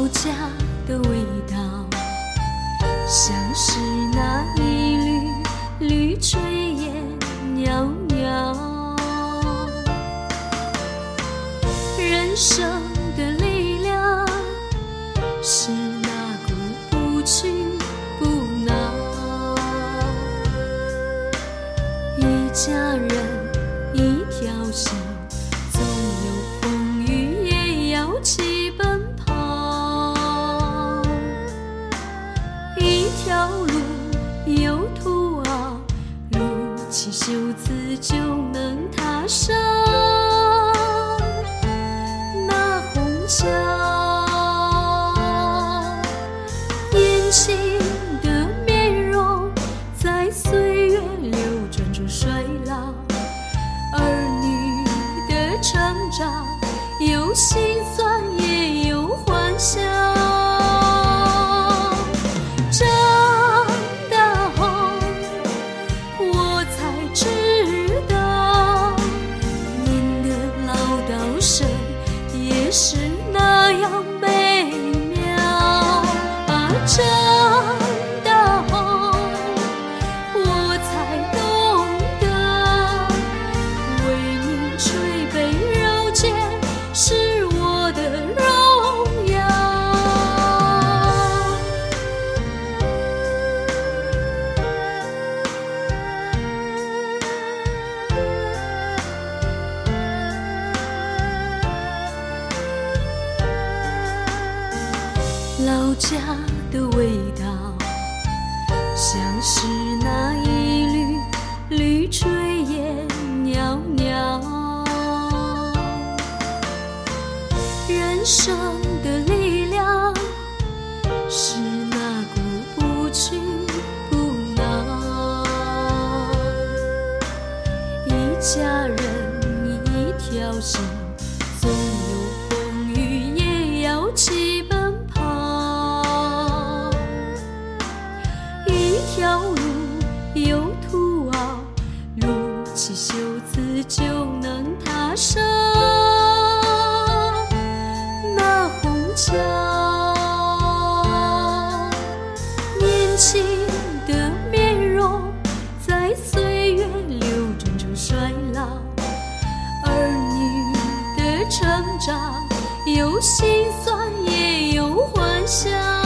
老家的味道，像是那一缕缕炊烟袅袅。人生的力量是那股不屈不挠，一家人一条心，起袖子就能踏上。那虹桥，年轻的面容在岁月流转中衰老，儿女的成长有心老家的味道，像是那一缕缕炊烟袅袅。人生的力量是那股不屈不挠，一家人一条心，起袖子就能踏上。那虹桥，年轻的面容在岁月流转中衰老，儿女的成长有心酸也有欢笑。